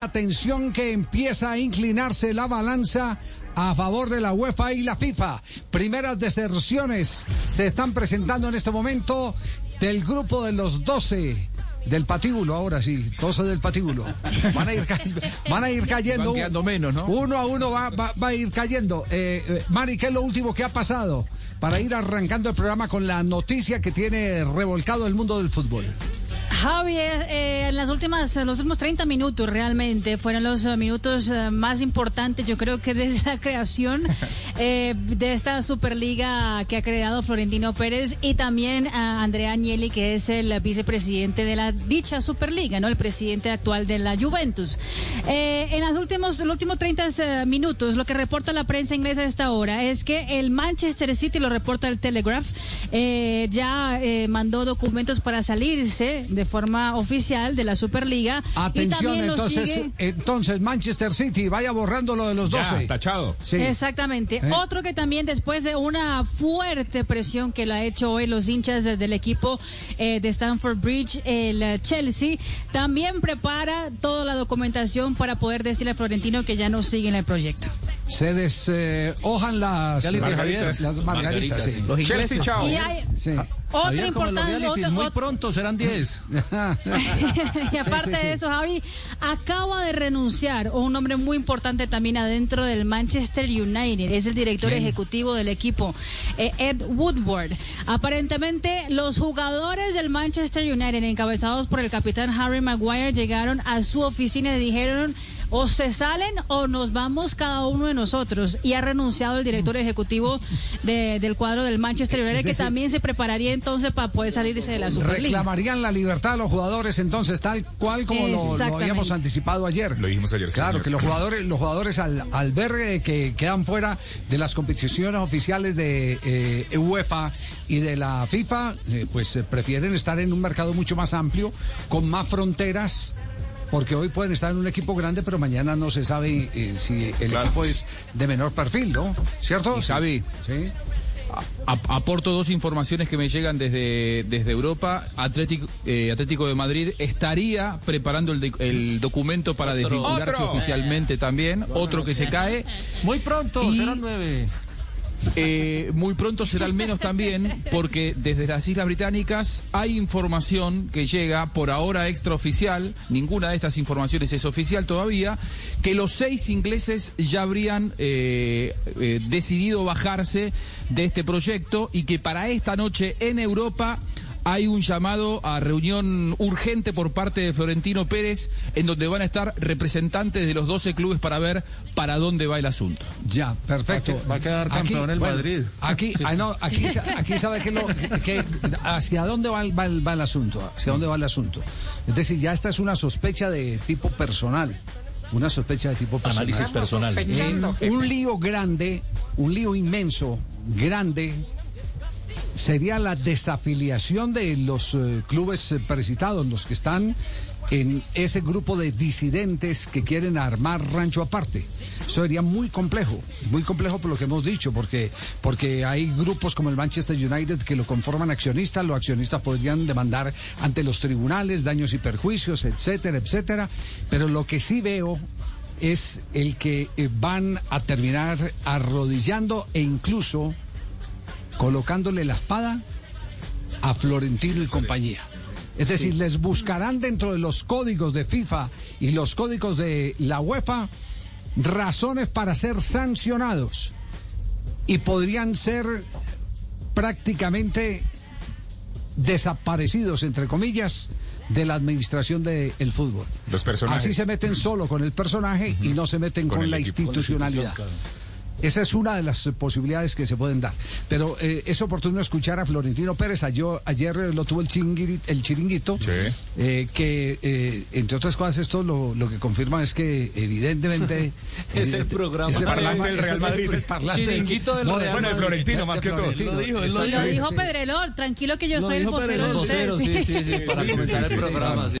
Atención que empieza a inclinarse la balanza a favor de la UEFA y la FIFA. Primeras deserciones se están presentando en este momento del grupo de los 12 del patíbulo, ahora sí, 12 del patíbulo. Van a ir, van a ir cayendo. menos, ¿no? Uno a uno va, va, va a ir cayendo. Eh, eh, Mari, ¿qué es lo último que ha pasado? Para ir arrancando el programa con la noticia que tiene revolcado el mundo del fútbol. Javier, eh, en las últimas, los últimos 30 minutos realmente fueron los uh, minutos uh, más importantes, yo creo que desde la creación eh, de esta Superliga que ha creado Florentino Pérez y también a Andrea Agnelli, que es el vicepresidente de la dicha Superliga, ¿no? El presidente actual de la Juventus. Eh, en los últimos, los últimos 30 minutos, lo que reporta la prensa inglesa a esta hora es que el Manchester City, lo reporta el Telegraph, ya mandó documentos para salirse de forma oficial de la Superliga. Atención, entonces, entonces Manchester City vaya borrando lo de los 12. Ya, tachado. Sí. Exactamente. ¿Eh? Otro que también después de una fuerte presión que le ha hecho hoy los hinchas del equipo eh, de Stamford Bridge, el Chelsea, también prepara toda la documentación para poder decirle a Florentino que ya no sigue en el proyecto. Se deshojan eh, las margaritas. Las margaritas, sí. Los ingleses, chao. Y hay, sí. Otra importante. Muy pronto serán 10. y aparte sí, sí, de eso, Javi, acaba de renunciar un hombre muy importante también adentro del Manchester United. Es el director ¿Quién? ejecutivo del equipo, eh, Ed Woodward. Aparentemente, los jugadores del Manchester United, encabezados por el capitán Harry Maguire, llegaron a su oficina y dijeron o se salen o nos vamos cada uno de nosotros. Y ha renunciado el director ejecutivo de, del cuadro del Manchester United, que también se prepararía entonces para poder salirse de la Superliga. Reclamarían la libertad a los jugadores entonces, tal cual como lo, lo, habíamos anticipado ayer. Lo dijimos ayer. Claro, señor. que los jugadores, los jugadores al, al ver eh, que quedan fuera de las competiciones oficiales de eh, UEFA y de la FIFA, eh, pues prefieren estar en un mercado mucho más amplio, con más fronteras porque hoy pueden estar en un equipo grande, pero mañana no se sabe eh, si el claro. equipo es de menor perfil, ¿no? ¿Cierto? Y Javi, sí. A, aporto dos informaciones que me llegan desde, desde Europa. Atlético, eh, Atlético de Madrid estaría preparando el, de, el documento para otro, desvincularse otro. oficialmente eh, también. Bueno, otro que se cae. Muy pronto, y... serán nueve. Eh, muy pronto será al menos también porque desde las Islas Británicas hay información que llega por ahora extraoficial, ninguna de estas informaciones es oficial todavía, que los seis ingleses ya habrían eh, eh, decidido bajarse de este proyecto y que para esta noche en Europa hay un llamado a reunión urgente por parte de Florentino Pérez en donde van a estar representantes de los 12 clubes para ver para dónde va el asunto. Ya, perfecto. Va a quedar campeón aquí, el bueno, Madrid. Aquí, sí. ah, no, aquí, aquí sabe que, lo, que hacia dónde va, va, va el asunto, hacia dónde va el asunto. Es decir, ya esta es una sospecha de tipo personal una sospecha de tipo personal. Análisis personal. Eh, un lío grande, un lío inmenso, grande, sería la desafiliación de los eh, clubes eh, precitados, los que están en ese grupo de disidentes que quieren armar rancho aparte. Eso sería muy complejo, muy complejo por lo que hemos dicho, porque, porque hay grupos como el Manchester United que lo conforman accionistas, los accionistas podrían demandar ante los tribunales daños y perjuicios, etcétera, etcétera. Pero lo que sí veo es el que eh, van a terminar arrodillando e incluso colocándole la espada a Florentino y compañía. Es decir, sí. les buscarán dentro de los códigos de FIFA y los códigos de la UEFA razones para ser sancionados y podrían ser prácticamente desaparecidos, entre comillas, de la administración del de fútbol. Los personajes. Así se meten solo con el personaje uh -huh. y no se meten con, con la equipo, institucionalidad. Con esa es una de las posibilidades que se pueden dar. Pero eh, es oportuno escuchar a Florentino Pérez. Ayer, ayer lo tuvo el, chiringuito, sí. eh, que eh, entre otras cosas esto lo, lo, que confirma es que evidentemente... es el programa. Es el parlante del Real Madrid. El parlante chiringuito del no, Real Bueno, el Florentino más que todo. Lo dijo, lo dijo Pedrelor. Tranquilo que yo soy el vocero de ustedes. Sí, sí, sí, para comenzar el programa.